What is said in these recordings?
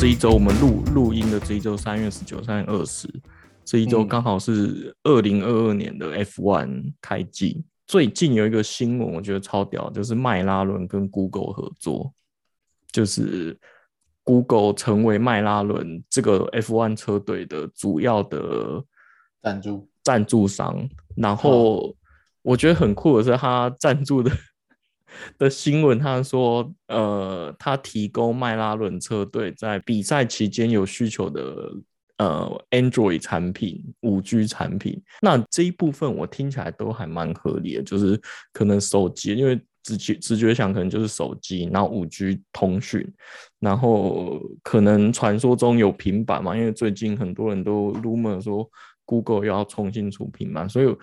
这一周我们录录音的这一周，三月十九、三月二十，这一周刚好是二零二二年的 F1 开季。最近有一个新闻，我觉得超屌，就是迈拉伦跟 Google 合作，就是 Google 成为迈拉伦这个 F1 车队的主要的赞助赞助商。然后我觉得很酷的是，他赞助的。的新闻，他说，呃，他提供迈拉伦车队在比赛期间有需求的，呃，Android 产品、五 G 产品。那这一部分我听起来都还蛮合理的，就是可能手机，因为直觉直觉想，可能就是手机，然后五 G 通讯，然后可能传说中有平板嘛，因为最近很多人都 rumor 说 Google 要重新出平板，所以。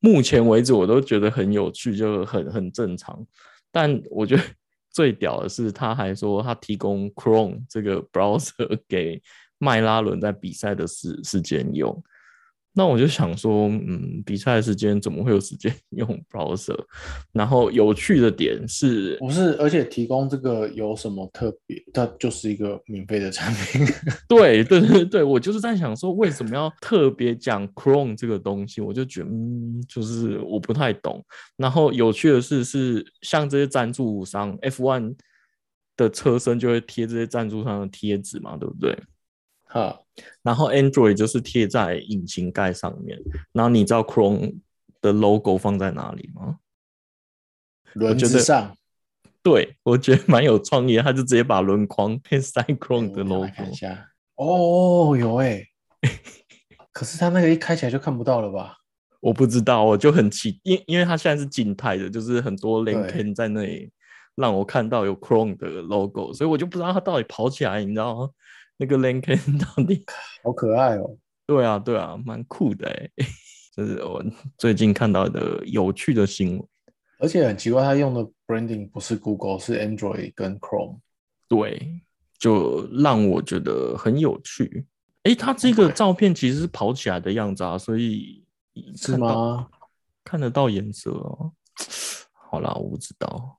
目前为止，我都觉得很有趣，就很很正常。但我觉得 最屌的是，他还说他提供 Chrome 这个 browser 给麦拉伦在比赛的时时间用。那我就想说，嗯，比赛时间怎么会有时间 用 browser？然后有趣的点是，不是？而且提供这个有什么特别？它就是一个免费的产品。对对对对，我就是在想说，为什么要特别讲 Chrome 这个东西？我就觉得，嗯，就是我不太懂。然后有趣的是，是像这些赞助商 F1 的车身就会贴这些赞助商的贴纸嘛，对不对？哈，然后 Android 就是贴在引擎盖上面，然后你知道 Chrome 的 logo 放在哪里吗？轮子上。对，我觉得蛮有创意，他就直接把轮框配塞 Chrome 的 logo。看一下，哦，有哎，可是他那个一开起来就看不到了吧？我不知道，我就很奇，因因为它现在是静态的，就是很多 link 在那里让我看到有 Chrome 的 logo，所以我就不知道它到底跑起来，你知道吗？那个 Lincoln 到底 好可爱哦！对啊，对啊，蛮酷的哎，这是我最近看到的有趣的新闻。而且很奇怪，他用的 branding 不是 Google，是 Android 跟 Chrome。对，就让我觉得很有趣。哎，他这个照片其实是跑起来的样子啊，所以是吗？看得到颜色哦。好啦，我不知道，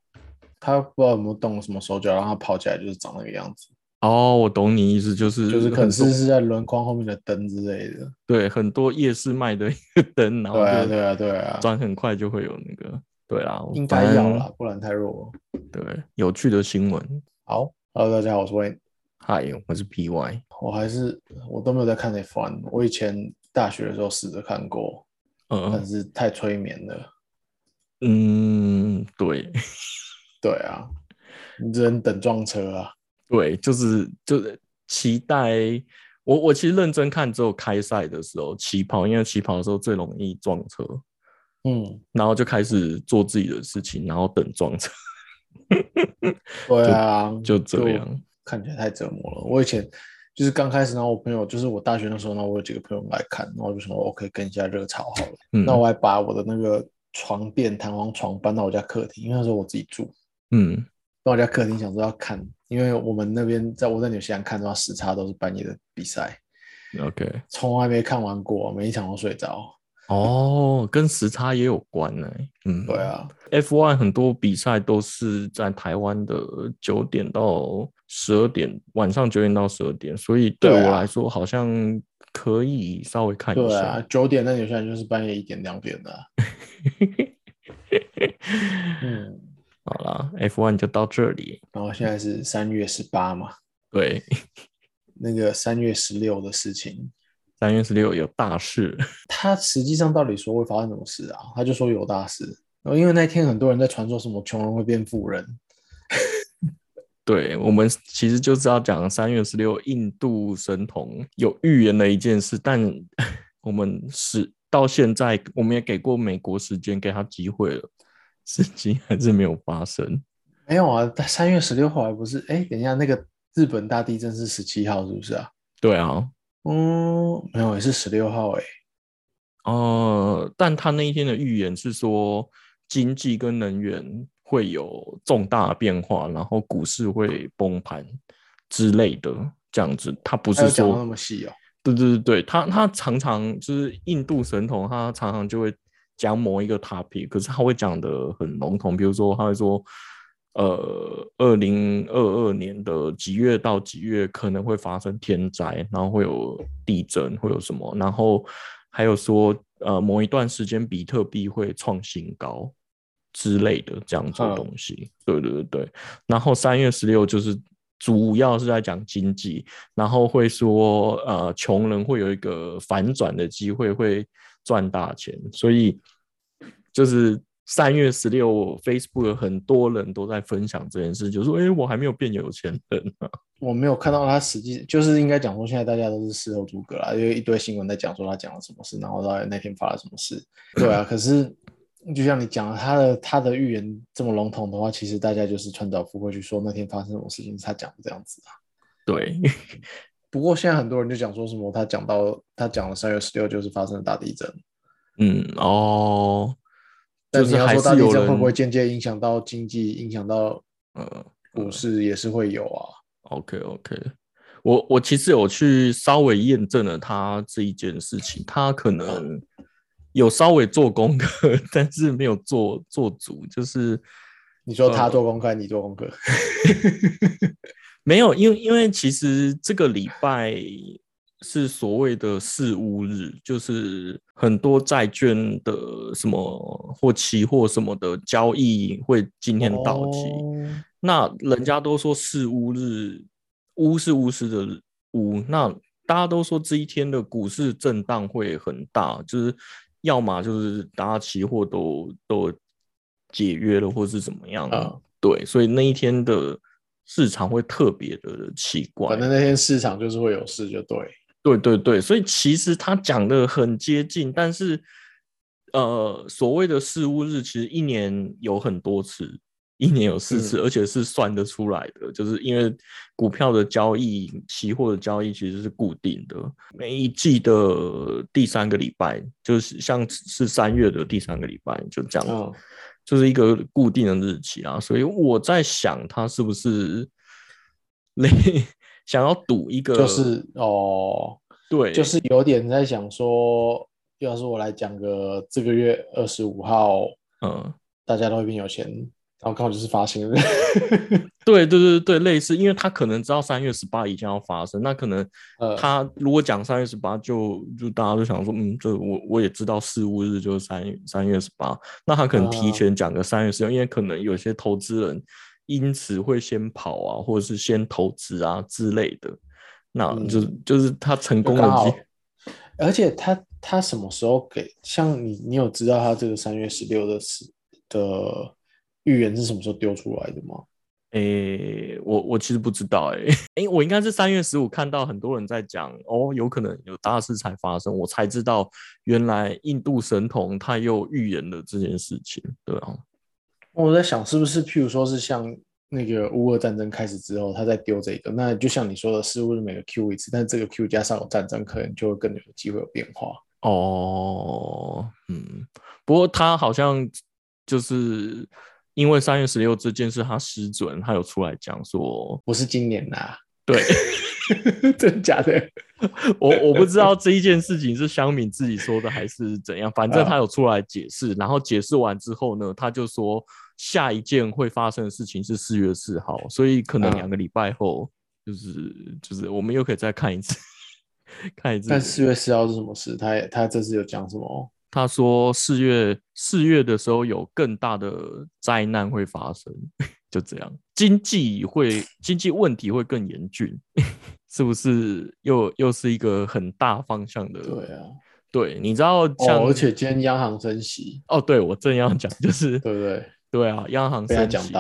他不知道有没有动什么手脚，让他跑起来就是长那个样子。哦，我懂你意思，就是就是可能是是在轮框后面的灯之类的。对，很多夜市卖的一个灯，然后对啊，对啊，对啊，转很快就会有那个。对啊，应该要啦，不然太弱。对，有趣的新闻。好，Hello，大家好，我是 Wayne。嗨，我是 PY。我还是我都没有在看 F1，我以前大学的时候试着看过，嗯，但是太催眠了。嗯，对，对啊，你只能等撞车啊。对，就是就是期待我我其实认真看只有开赛的时候起跑，因为起跑的时候最容易撞车，嗯，然后就开始做自己的事情，然后等撞车。对啊，就这样，看起来太折磨了。我以前就是刚开始，然后我朋友就是我大学的时候，呢，我有几个朋友来看，然后就说我可以跟一下热潮好了。那我还把我的那个床垫弹簧床搬到我家客厅，因为那时候我自己住，嗯。到我家客厅想说要看，因为我们那边在我在纽西兰看的话，时差都是半夜的比赛。OK，从来没看完过，每一场都睡着。哦，跟时差也有关呢。嗯，对啊，F1 很多比赛都是在台湾的九点到十二点，晚上九点到十二点，所以对我来说好像可以稍微看一下。对啊，九点在纽西兰就是半夜一点两点的。嗯。好了，F1 就到这里。然后现在是三月十八嘛？对，那个三月十六的事情，三月十六有大事。他实际上到底说会发生什么事啊？他就说有大事。然后因为那天很多人在传说什么穷人会变富人。对我们其实就是要讲三月十六，印度神童有预言的一件事，但我们是到现在，我们也给过美国时间，给他机会了。事情还是没有发生，没有啊，在三月十六号还不是？哎，等一下，那个日本大地震是十七号，是不是啊？对啊，嗯，没有，也是十六号，哎，哦，但他那一天的预言是说经济跟能源会有重大变化，然后股市会崩盘之类的，这样子，他不是说那么细哦。对对对对，他他常常就是印度神童，他常常就会。讲某一个 topic，可是他会讲的很笼统，比如说他会说呃，二零二二年的几月到几月可能会发生天灾，然后会有地震，会有什么？然后还有说，呃，某一段时间比特币会创新高之类的这样子的东西。对对对对。然后三月十六就是主要是在讲经济，然后会说，呃，穷人会有一个反转的机会，会赚大钱。所以就是。三月十六，Facebook 很多人都在分享这件事，就说：“哎，我还没有变有钱人呢。”我没有看到他实际，就是应该讲说，现在大家都是事后诸葛啦，因为一堆新闻在讲说他讲了什么事，然后到底那天发了什么事。对啊，可是就像你讲他的他的预言这么笼统的话，其实大家就是穿凿附会去说那天发生什么事情是他讲的这样子啊。对。不过现在很多人就讲说什么他讲到他讲了三月十六就是发生了大地震。嗯哦。但你要说大地震会不会间接影响到经济，影响到呃股市也是会有啊。OK OK，我我其实有去稍微验证了他这一件事情，他可能有稍微做功课，但是没有做做足。就是你说他做功课，你做功课，没有，因为因为其实这个礼拜。是所谓的四乌日，就是很多债券的什么或期货什么的交易会今天到期。那人家都说四乌日，乌是乌斯的乌，那大家都说这一天的股市震荡会很大，就是要么就是大家期货都都解约了，或是怎么样。对，所以那一天的市场会特别的奇怪。反正那天市场就是会有事，就对。对对对，所以其实他讲的很接近，但是呃，所谓的事物日其实一年有很多次，一年有四次，而且是算得出来的，就是因为股票的交易、期货的交易其实是固定的，每一季的第三个礼拜，就是像是三月的第三个礼拜，就这样，就是一个固定的日期啊。所以我在想，他是不是 类。想要赌一个，就是哦，对，就是有点在想说，要是我来讲个这个月二十五号，嗯，大家都会变有钱，然后刚好就是发行日，对对对对，类似，因为他可能知道三月十八以前要发生，那可能他如果讲三月十八，就就大家都想说，嗯，这我我也知道事务日就是三月三月十八，那他可能提前讲个三月十六，因为可能有些投资人。因此会先跑啊，或者是先投资啊之类的，那就就是他成功的而且他他什么时候给？像你，你有知道他这个三月十六的时的预言是什么时候丢出来的吗？诶，我我其实不知道，诶，诶，我应该是三月十五看到很多人在讲，哦，有可能有大事才发生，我才知道原来印度神童他又预言了这件事情，对啊。我在想，是不是譬如说是像那个乌俄战争开始之后，他在丢这个，那就像你说的，似乎是每个 Q 一次，但这个 Q 加上有战争，可能就会更有机会有变化。哦，嗯，不过他好像就是因为三月十六这件事他失准，他有出来讲说不是今年呐，对，真假的。我我不知道这一件事情是香敏自己说的还是怎样，反正他有出来解释，然后解释完之后呢，他就说下一件会发生的事情是四月四号，所以可能两个礼拜后就是就是我们又可以再看一次，看一次。但四月四号是什么事？他他这次有讲什么？他说四月四月的时候有更大的灾难会发生，就这样，经济会经济问题会更严峻。是不是又又是一个很大方向的？对啊，对，你知道像而且今天央行升息哦，对我正要讲，就是对不对？对啊，央行升息，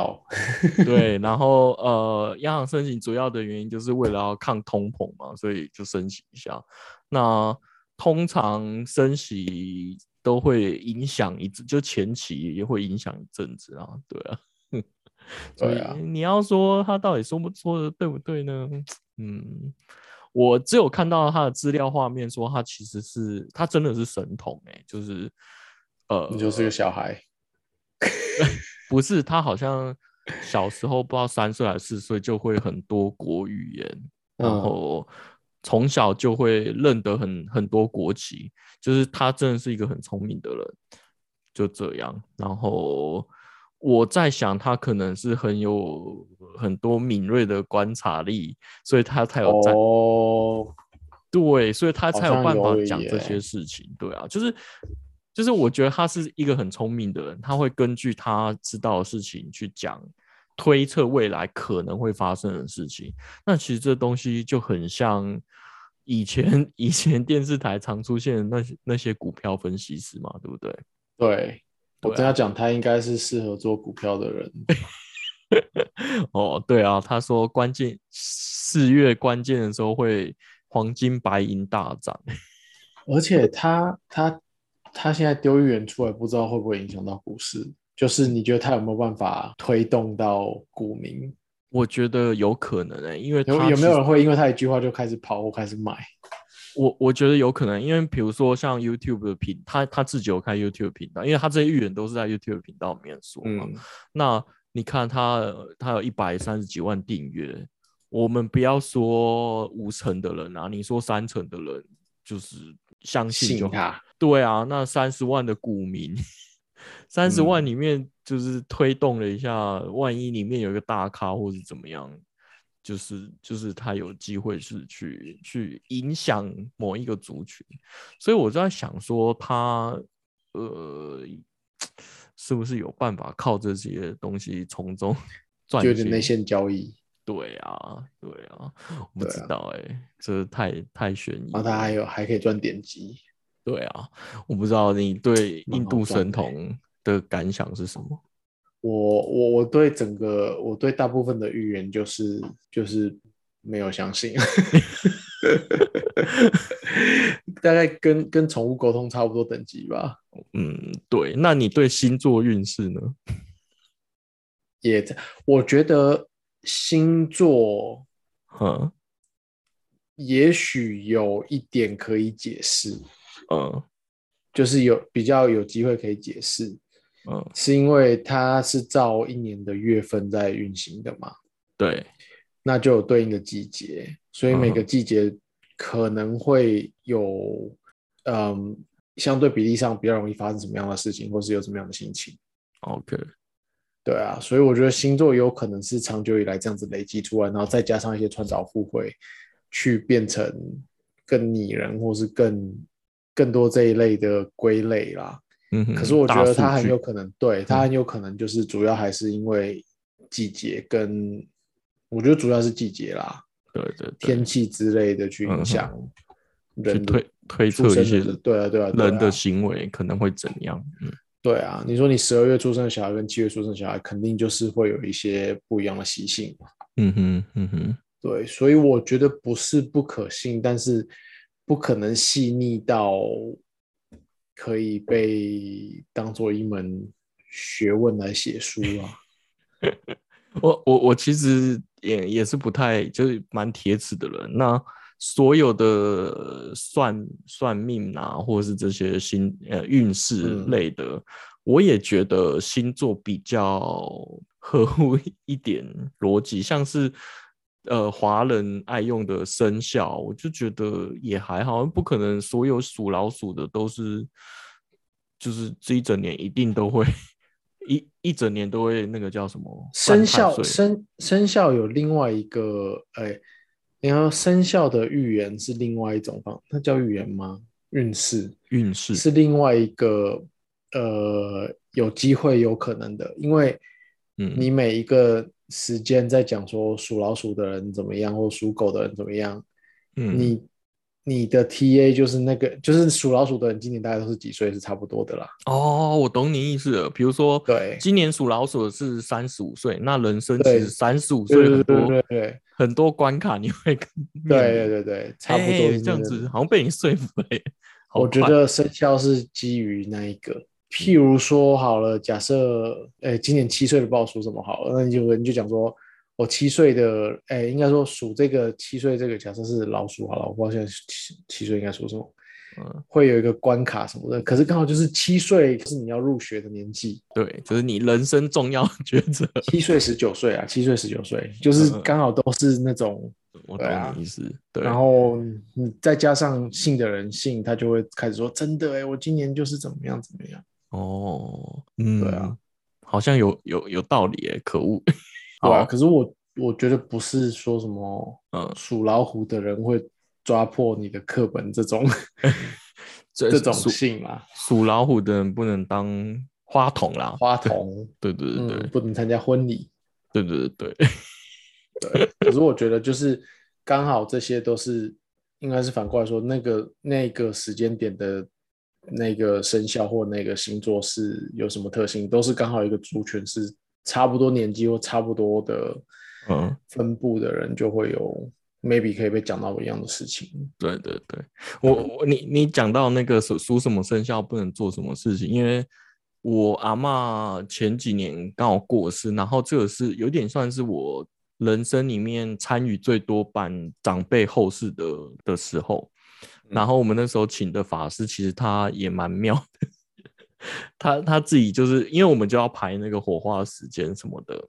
对，然后呃，央行升息主要的原因就是为了要抗通膨嘛，所以就升息一下。那通常升息都会影响一阵，就前期也会影响一阵子啊，对啊，对啊，你要说他到底说不说的对不对呢？嗯，我只有看到他的资料画面，说他其实是他真的是神童哎，就是呃，你就是个小孩，不是他好像小时候不知道三岁还是四岁就会很多国语言，然后从小就会认得很很多国旗，就是他真的是一个很聪明的人，就这样。然后我在想，他可能是很有很多敏锐的观察力，所以他才有在哦，对，所以他才有像办法讲这些事情。对啊，就是就是，我觉得他是一个很聪明的人，他会根据他知道的事情去讲，推测未来可能会发生的事情。那其实这东西就很像 以前 以前电视台常出现的那些那些股票分析师嘛，对不对？对，我跟他讲，他应该是适合做股票的人。哦，对啊，他说关键四月关键的时候会黄金白银大涨。而且他他他现在丢预言出来，不知道会不会影响到股市。就是你觉得他有没有办法推动到股民？我觉得有可能诶、因为有他有没有人会因为他一句话就开始跑或开始买？我我觉得有可能，因为比如说像 YouTube 的频，他他自己有开 YouTube 频道，因为他这些预言都是在 YouTube 频道里面说嘛。嗯，那你看他他有一百三十几万订阅，我们不要说五成的人啊，你说三成的人就是相信就好。信他。对啊，那三十万的股民，三十万嗯里面就是推动了一下，万一里面有一个大咖或是怎么样，就是就是他有机会是去去影响某一个族群，所以我在想说他呃是不是有办法靠这些东西从中 赚钱？就有点内线交易，对啊，对啊，我不知道哎、这太太悬疑了。然后他还有还可以赚点击。对啊，我不知道你对印度神童的感想是什么？我我我对整个我对大部分的预言就是就是没有相信，大概跟跟宠物沟通差不多等级吧。嗯，对。那你对星座运势呢？也在我觉得星座嗯也许有一点可以解释，嗯就是有比较有机会可以解释，嗯，是因为它是照一年的月份在运行的嘛，对，那就有对应的季节，所以每个嗯。季节可能会有，嗯，相对比例上比较容易发生什么样的事情，或是有什么样的心情。OK，对啊，所以我觉得星座有可能是长久以来这样子累积出来，然后再加上一些穿凿附会，去变成更拟人或是更更多这一类的归类啦。嗯。可是我觉得它很有可能，对它很有可能就是主要还是因为季节跟，我觉得主要是季节啦，对对对，天气之类的去影响去人的推推测一些对啊对啊人的行为可能会怎样？嗯对啊，你说你十二月出生的小孩跟七月出生的小孩，肯定就是会有一些不一样的习性嘛。嗯哼嗯哼，对，所以我觉得不是不可信，但是不可能细腻到可以被当做一门学问来写书啊。我我我其实也也是不太就是蛮铁齿的人。那所有的算算命啊，或者是这些星呃运势嗯类的，我也觉得星座比较 合乎一点逻辑，像是呃华人爱用的生肖，我就觉得也还好，不可能所有属老鼠的都是就是这一整年一定都会。一一整年都会那个叫什么生肖生生肖有另外一个，哎，然后生肖的预言是另外一种方，那叫预言吗？运势运势是另外一个，呃，有机会有可能的，因为嗯你每一个时间在讲说属老鼠的人怎么样，或属狗的人怎么样，嗯你你的 TA 就是那个，就是属老鼠的人，今年大概都是几岁是差不多的啦。哦，我懂你意思了。比如说，对今年属老鼠的是三十五岁，那人生其对实三十五岁很多对对很多关卡你会跟对对对对，差不多这样子，好像被你说服了耶。我觉得生肖是基于那一个，譬如说好了，假设，诶，今年七岁的不知道属什么好了，那你就你就讲说，我七岁的，诶，应该说属这个七岁这个，假设是老鼠好了，我不知道现在七七岁应该属什么，嗯，会有一个关卡什么的，可是刚好就是七岁是你要入学的年纪，对，就是你人生重要抉择。七岁十九岁啊，七岁十九岁，就是嗯刚好都是那种，我懂你意思。对，然后你再加上信的人信，他就会开始说，真的哎，我今年就是怎么样怎么样。哦，嗯，对啊，好像有有有道理哎，可恶。对啊，可是我我觉得不是说什么，嗯，属老虎的人会抓破你的课本这种 这种性嘛。属老虎的人不能当花童啦，花童，对对对对，不能参加婚礼，对对对对。对，可是我觉得就是刚好这些都是应该是反过来说，那个那个时间点的那个生肖或那个星座是有什么特性，都是刚好一个族群是。差不多年纪或差不多的，嗯，分布的人就会有 maybe 可以被讲到一样的事情。对对对，我我你你讲到那个属属什么生肖不能做什么事情，因为我阿妈前几年刚好过世，然后这个是有点算是我人生里面参与最多办长辈后事的的时候，然后我们那时候请的法师其实他也蛮妙的。他他自己就是因为我们就要排那个火化时间什么的，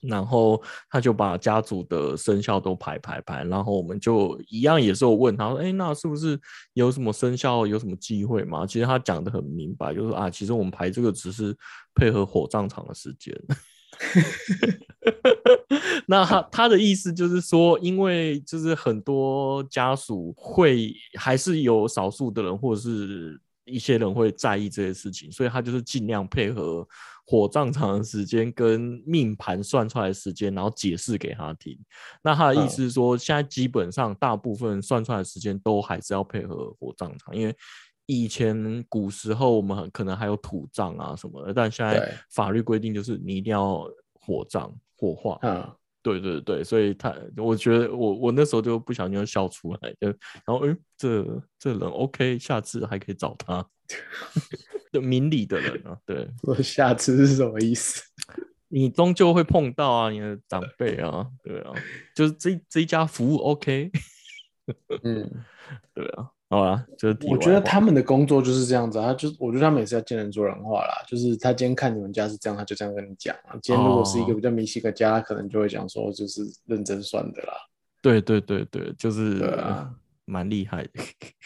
然后他就把家族的生肖都排排排，然后我们就一样也是我问他说，哎，那是不是有什么生肖有什么机会吗？其实他讲的很明白，就是啊，其实我们排这个只是配合火葬场的时间。那他他的意思就是说，因为就是很多家属会还是有少数的人或者是。一些人会在意这些事情，所以他就是尽量配合火葬场的时间跟命盘算出来的时间，然后解释给他听。那他的意思是说，现在基本上大部分算出来的时间都还是要配合火葬场，因为以前古时候我们可能还有土葬啊什么的，但现在法律规定就是你一定要火葬火化。嗯。对对对，所以他我觉得我我那时候就不小心就笑出来，就然后哎，这这人 OK，下次还可以找他，的明理的人啊，对，我下次是什么意思？你终究会碰到啊，你的长辈啊，对啊，就是这这一家服务 OK，嗯，对啊。好啊，就是我觉得他们的工作就是这样子，啊就我觉得他们也是要见人说人话啦，就是他今天看你们家是这样，他就这样跟你讲啊。今天如果是一个比较迷信的家，他可能就会讲说就是认真算的啦。对对对对，就是蛮厉害的。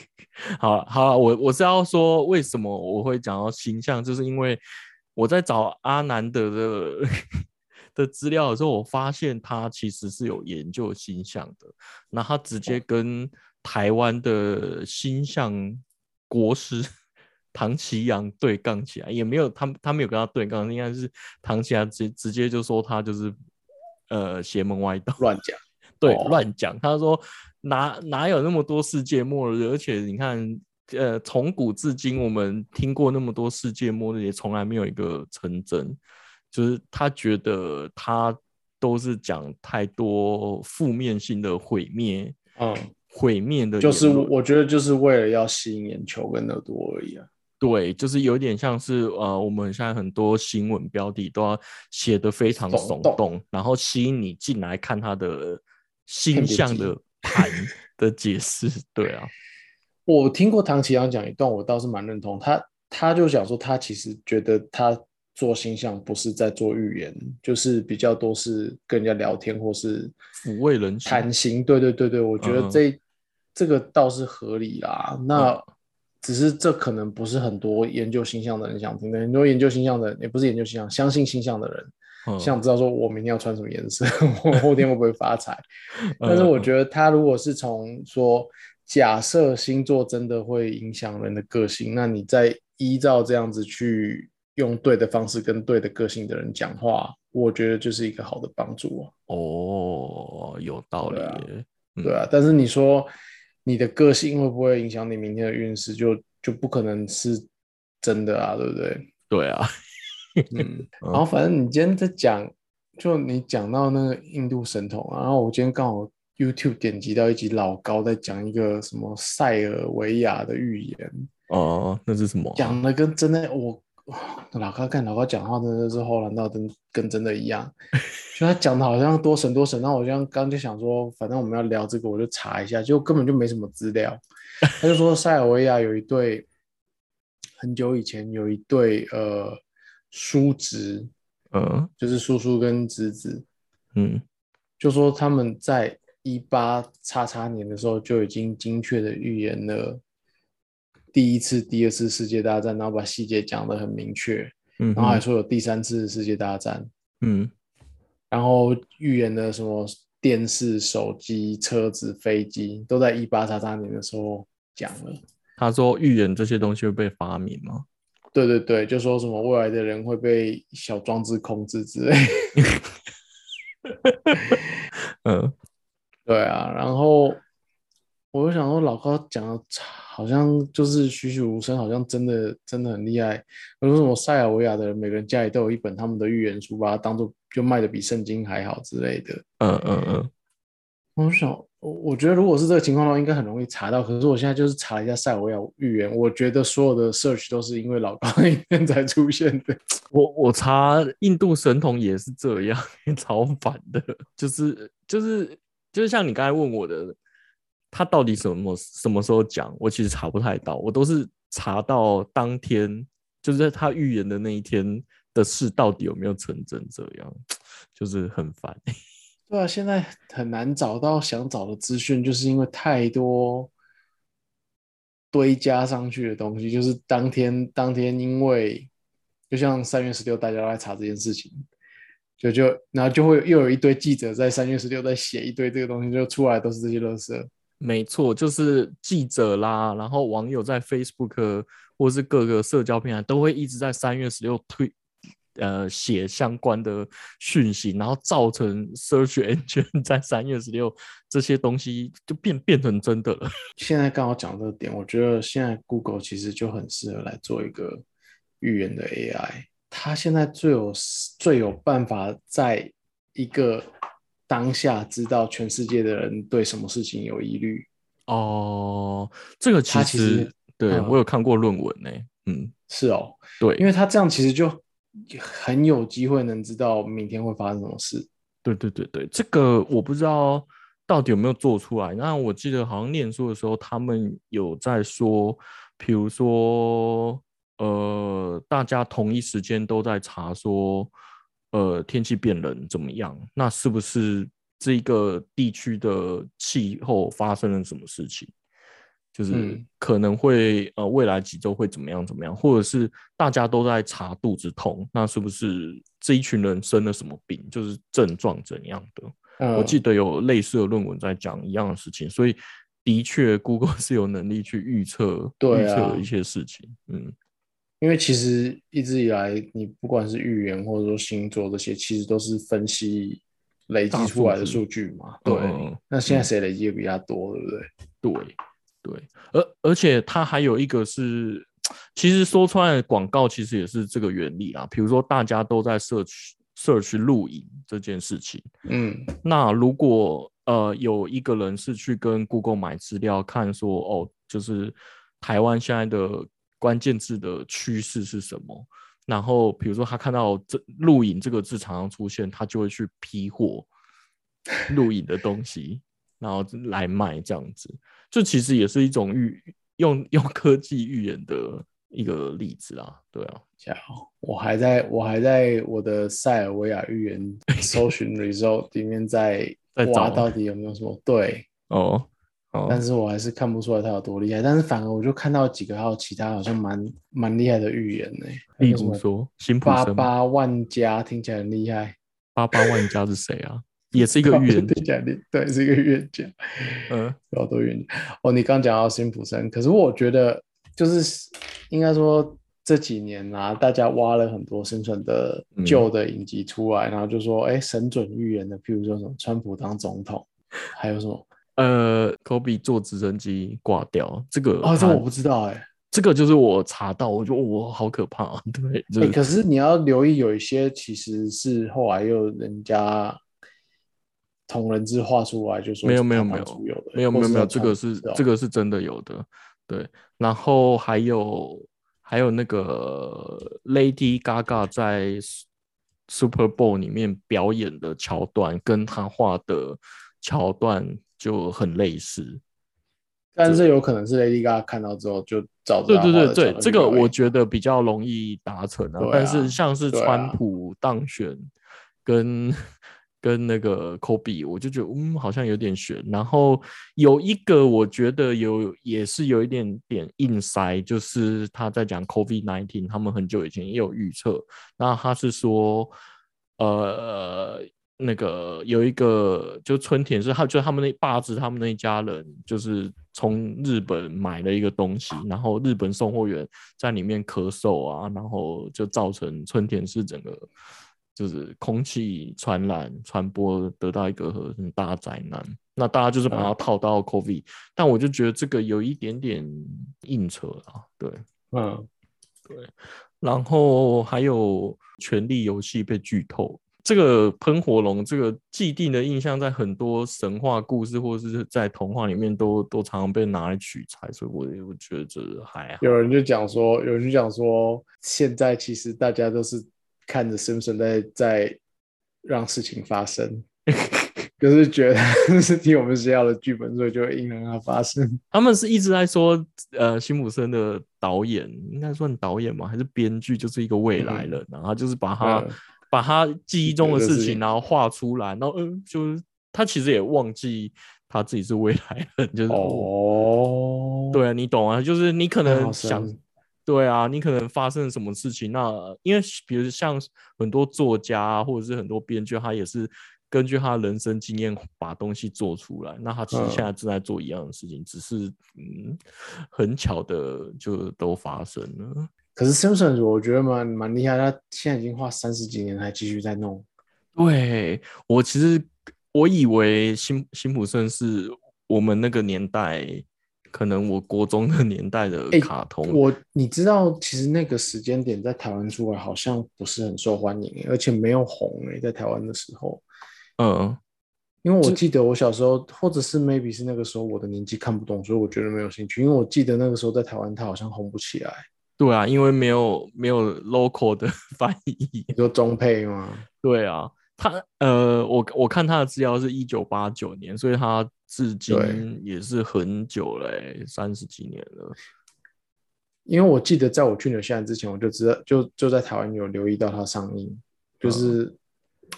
好好，我我是要说为什么我会讲到星象，就是因为我在找阿南德的 的资料的时候，我发现他其实是有研究星象的，那他直接跟。台湾的星象国师 唐奇阳对杠起来，也没有他他没有跟他对杠，应该是唐奇阳直直接就说他就是呃邪门歪道乱讲，对乱讲。他说哪哪有那么多世界末日？而且你看呃从古至今我们听过那么多世界末日，也从来没有一个成真。就是他觉得他都是讲太多负面性的毁灭，嗯。毁灭的，就是我觉得就是为了要吸引眼球跟耳朵而已啊。对，就是有点像是呃，我们现在很多新闻标题都要写的非常耸动，然后吸引你进来看他的星象的盘的解释。对啊，我听过唐奇阳讲一段，我倒是蛮认同他。他就讲说，他其实觉得他做星象不是在做预言，就是比较多是跟人家聊天或是抚慰人心、谈心。对对对对，我觉得这。这个倒是合理啦，那只是这可能不是很多研究星象的人想听的。很多研究星象的，也不是研究星象，相信星象的人，想知道说我明天要穿什么颜色，我后天会不会发财。但是我觉得他如果是从说假设星座真的会影响人的个性，那你再依照这样子去用对的方式跟对的个性的人讲话，我觉得就是一个好的帮助哦，有道理，对啊。但是你说。你的个性会不会影响你明天的运势？就就不可能是真的啊，对不对？对啊，嗯。然后反正你今天在讲，就你讲到那个印度神童，然后我今天刚好 YouTube 点击到一集老高在讲一个什么塞尔维亚的预言。哦，那是什么？讲的跟真的我。老高看老高讲话，真的是后来到真跟真的一样，就他讲的好像多神多神。那我像刚就想说，反正我们要聊这个，我就查一下，就根本就没什么资料。他就说塞尔维亚有一对很久以前有一对呃叔侄，嗯，就是叔叔跟侄子，嗯，就说他们在一八叉叉年的时候就已经精确的预言了。第一次、第二次世界大战，然后把细节讲得很明确。嗯，然后还说有第三次世界大战，嗯，然后预言的什么电视、手机、车子、飞机，都在一八叉叉年的时候讲了。他说预言这些东西会被发明吗？对对对，就说什么未来的人会被小装置控制之类。嗯，对啊，然后我就想说，老高讲的好像就是栩栩如生，好像真的真的很厉害。我说什么塞尔维亚的人，每个人家里都有一本他们的预言书，把它当做就卖的比圣经还好之类的。嗯嗯嗯，我想，我我觉得如果是这个情况的话，应该很容易查到。可是我现在就是查了一下塞尔维亚预言，我觉得所有的 search 都是因为老高那边才出现的。我我查印度神童也是这样，超烦的，就是就是就是像你刚才问我的，他到底什么什么时候讲，我其实查不太到，我都是查到当天，就是在他预言的那一天的事到底有没有成真，这样 就是很烦。对啊，现在很难找到想找的资讯，就是因为太多堆加上去的东西。就是当天当天，因为就像三月十六，大家都在查这件事情，就就然后就会又有一堆记者在三月十六在写一堆这个东西，就出来都是这些垃圾。没错，就是记者啦，然后网友在 Facebook 或是各个社交平台都会一直在三月十六推。呃，写相关的讯息，然后造成 search engine 在三月十六这些东西就变变成真的了。现在刚好讲这个点，我觉得现在 Google 其实就很适合来做一个预言的 AI。它现在最有最有办法在一个当下知道全世界的人对什么事情有疑虑。哦，这个其实对我有看过论文呢。嗯，是哦，对，因为他这样其实就。很有机会能知道明天会发生什么事。对对对对，这个我不知道到底有没有做出来。那我记得好像念书的时候，他们有在说，比如说，呃，大家同一时间都在查说，呃，天气变冷怎么样？那是不是这一个地区的气候发生了什么事情？就是可能会呃未来几周会怎么样怎么样，或者是大家都在查肚子痛，那是不是这一群人生了什么病？就是症状怎样的？我记得有类似的论文在讲一样的事情，所以的确 Google 是有能力去预测预测一些事情。嗯，因为其实一直以来，你不管是预言或者说星座这些，其实都是分析累积出来的数据嘛。对，那现在谁累积的比较多，对不对？对。对，而而且它还有一个是，其实说出来广告其实也是这个原理啊。比如说大家都在社区社区录影这件事情，嗯，那如果呃有一个人是去跟 Google 买资料，看说哦，就是台湾现在的关键字的趋势是什么，然后比如说他看到这录影这个字常常出现，他就会去批货 录影的东西，然后来卖这样子。这其实也是一种预用用科技预言的一个例子啊，对啊。好，我还在我还在我的塞尔维亚预言 搜寻 result 里面在挖到底有没有什么对哦，但是我还是看不出来他有多厉害。但是反而我就看到几个还有其他好像蛮蛮厉害的预言呢。例如说辛普，八八万加听起来很厉害。八八万加是谁啊？也是一个 预言家，对，是一个预言家。嗯，好多预言哦。你刚讲到辛普森，可是我觉得就是应该说这几年啊，大家挖了很多生存的旧的影集出来，然后就说，哎，神准预言的，譬如说什么川普当总统，还有什么呃，科比坐直升机挂掉，这个哦，这我不知道哎，这个就是我查到，我觉得我好可怕，对。可是你要留意，有一些其实是后来又人家。同人志画出来就说没有没有没有没有没有没有这个是这个是真的有的对，然后还有还有那个 Lady Gaga 在 Super Bowl 里面表演的桥段，跟他画的桥段就很类似，但是有可能是 Lady Gaga 看到之后就找对对对对，这个我觉得比较容易达成啊，但是像是川普当选跟跟那个 Kobe，我就觉得嗯好像有点悬。然后有一个我觉得有也是有一点点硬塞，就是他在讲 COVID nineteen，他们很久以前也有预测，那他是说呃。那个有一个，就春田是他，就他们那霸子他们那一家人，就是从日本买了一个东西，然后日本送货员在里面咳嗽啊，然后就造成春田市整个就是空气传染传播得到一个很大灾难。那大家就是把它套到 COVID，但我就觉得这个有一点点硬扯啊，对，嗯，对，然后还有权力游戏被剧透。这个喷火龙，这个既定的印象，在很多神话故事或者是在童话里面，都都常常被拿来取材，所以我我觉得这还好。有人就讲说，有人就讲说，现在其实大家都是看着 Simpson 在在让事情发生，就是觉得 是听我们写好的剧本，所以就会硬让它发生。他们是一直在说，呃，辛普森的导演应该算导演吗？还是编剧？就是一个未来人，然后就是把他。把他记忆中的事情，然后画出来，然后嗯，就是他其实也忘记他自己是未来人，就是哦，对啊，你懂啊，就是你可能想，对啊，你可能发生什么事情，那因为比如像很多作家或者是很多编剧，他也是根据他人生经验把东西做出来，那他其实现在正在做一样的事情，只是嗯，很巧的就都发生了。可是 Simpson 我觉得蛮蛮厉害，他现在已经画三十几年，还继续在弄。对我其实我以为辛辛普森是我们那个年代，可能我国中的年代的卡通。我你知道，其实那个时间点在台湾出来好像不是很受欢迎，而且没有红诶，在台湾的时候。嗯，因为我记得我小时候，或者是 maybe 是那个时候我的年纪看不懂，所以我觉得没有兴趣。因为我记得那个时候在台湾，它好像红不起来。对啊，因为没有没有 local 的 翻译，你说中配吗？对啊，他呃，我我看他的资料是一九八九年，所以他至今也是很久了，三十几年了。因为我记得在我去纽西兰之前，我就知道，就就在台湾有留意到他上映，就是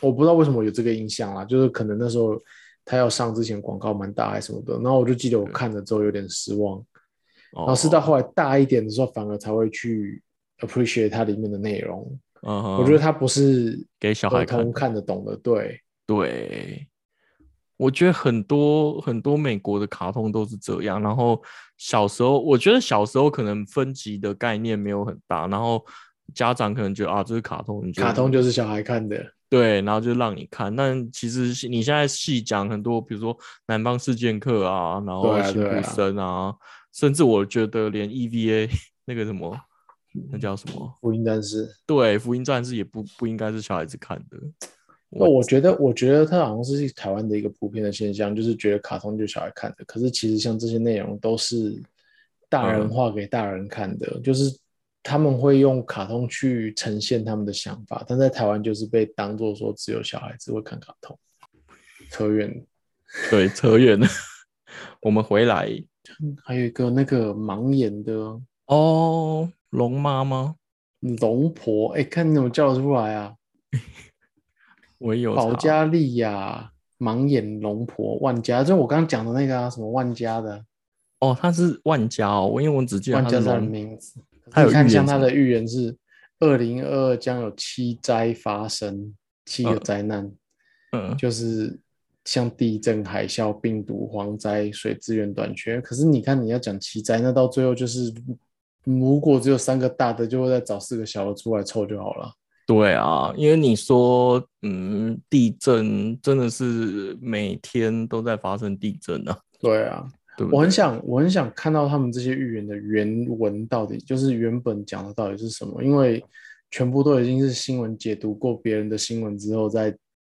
我不知道为什么有这个印象啦，就是可能那时候他要上之前广告蛮大还是什么的，然后我就记得我看了之后有点失望。然后是到后来大一点的时候，反而才会去 appreciate 它里面的内容。嗯，我觉得它不是给小孩看看得懂的。对对，我觉得很多很多美国的卡通都是这样。然后小时候，我觉得小时候可能分级的概念没有很大，然后家长可能觉得啊，这是卡通，卡通就是小孩看的。对，然后就让你看。但其实你现在细讲很多，比如说南方四剑客啊，然后辛普森啊。甚至我觉得连 EVA 那个什么，那叫什么福音战士？对，福音战士也不不应该是小孩子看的。那我觉得，我觉得它好像是台湾的一个普遍的现象，就是觉得卡通就是小孩看的。可是其实像这些内容都是大人画给大人看的，就是他们会用卡通去呈现他们的想法，但在台湾就是被当做说只有小孩子会看卡通。扯远，对，扯远了。我们回来。还有一个那个盲眼的哦，龙妈吗？龙婆，哎，看你怎么叫得出来啊？我有保加利亚盲眼龙婆万家，就我刚刚讲的那个啊，什么万家的？哦，他是万家哦，我因为我只记得万家的名字。他有看像他的预言是二零二二将有七灾发生，七个灾难，嗯，就是。像地震、海啸、病毒、蝗灾、水资源短缺，可是你看你要讲奇灾，那到最后就是，如果只有三个大的，就会再找四个小的出来凑就好了。对啊，因为你说，嗯，地震真的是每天都在发生地震啊。对啊，我很想，我很想看到他们这些预言的原文到底就是原本讲的到底是什么，因为全部都已经是新闻解读过别人的新闻之后再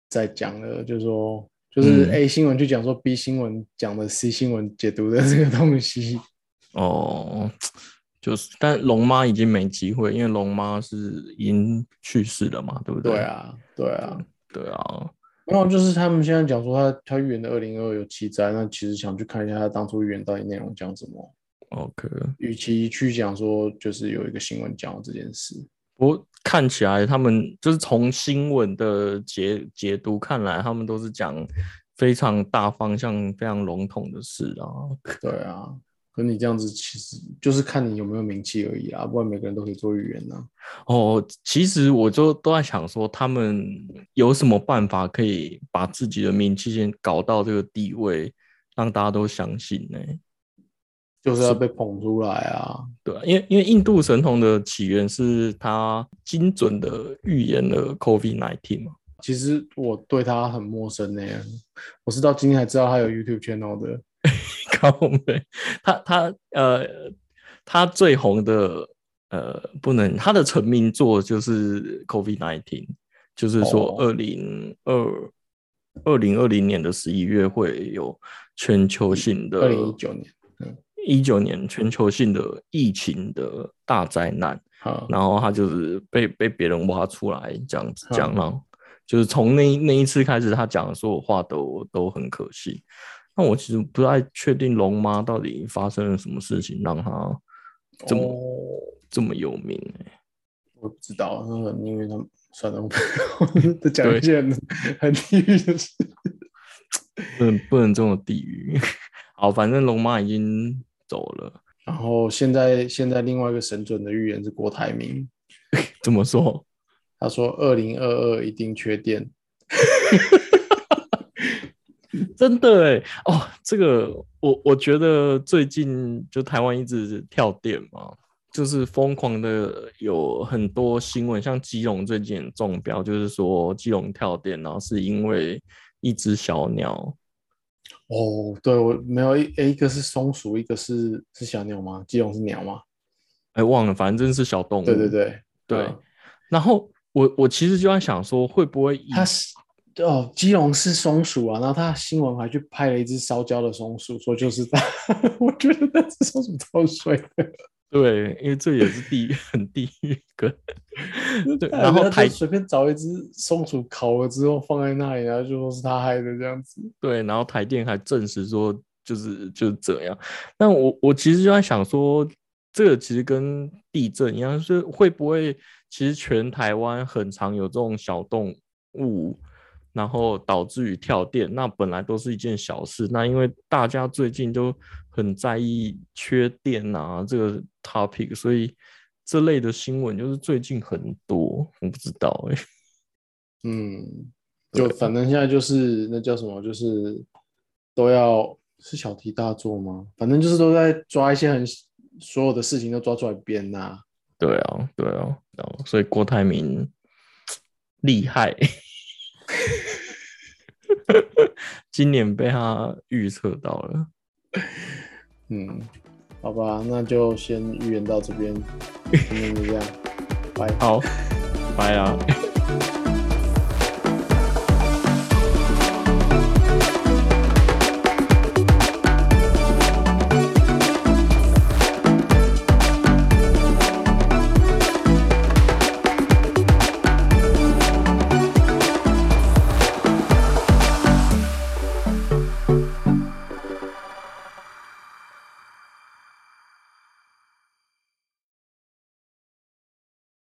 再讲了，就是说。就是 A 新闻去讲说 B 新闻讲的 C 新闻解读的这个东西哦，就是但龙妈已经没机会，因为龙妈是已经去世了嘛，对不对？对啊，对啊，对啊。然后就是他们现在讲说他他预言的二零二有七灾，那其实想去看一下他当初预言到底内容讲什么。OK，与其去讲说就是有一个新闻讲这件事。我看起来他们就是从新闻的解解读看来，他们都是讲非常大方向、非常笼统的事啊。对啊，可你这样子其实就是看你有没有名气而已啊，不然每个人都可以做预言呢。哦，其实我就都在想说，他们有什么办法可以把自己的名气先搞到这个地位，让大家都相信呢？就是要被捧出来啊！对，因为因为印度神童的起源是他精准的预言了 COVID nineteen 嘛。其实我对他很陌生呢，我是到今天才知道他有 YouTube channel 的。靠背，他他呃，他最红的呃，不能他的成名作就是 COVID nineteen，就是说二零二二零二零年的十一月会有全球性的二零一九年。一九年全球性的疫情的大灾难，然后他就是被被别人挖出来这样子讲了，就是从那那一次开始，他讲的所有话都都很可信。那我其实不太确定龙妈到底发生了什么事情，让他这么这么有名哎，我不知道，因为他算了，他 讲一件很地狱的事，不能不能这么地狱。好，反正龙妈已经。走了，然后现在现在另外一个神准的预言是郭台铭，怎么说？他说二零二二一定缺电，真的哎哦，这个我我觉得最近就台湾一直跳电嘛，就是疯狂的有很多新闻，像基隆最近中标，就是说基隆跳电，然后是因为一只小鸟。哦，对我没有一一个是松鼠，一个是是小鸟吗？基隆是鸟吗？哎，忘了，反正是小动物。对对对对。然后我我其实就在想说，会不会它是哦，基隆是松鼠啊，然后他新闻还去拍了一只烧焦的松鼠，说就是它。我觉得那只松鼠超帅的。对，因为这也是地 很地狱梗。对，然后台随便找一只松鼠烤了之后放在那里，然后就说是他害的这样子。对，然后台电还证实说就是就是这样。那我我其实就在想说，这个其实跟地震一样，是会不会其实全台湾很常有这种小动物？然后导致于跳电，那本来都是一件小事。那因为大家最近都很在意缺电啊这个 topic，所以这类的新闻就是最近很多。我不知道哎，嗯，就反正现在就是那叫什么，就是都要是小题大做吗？反正就是都在抓一些很所有的事情都抓出来编呐。对啊，对啊，所以郭台铭厉害。今年被他预测到了，嗯，好吧，那就先预言到这边，今天就这样，拜，好，拜啊。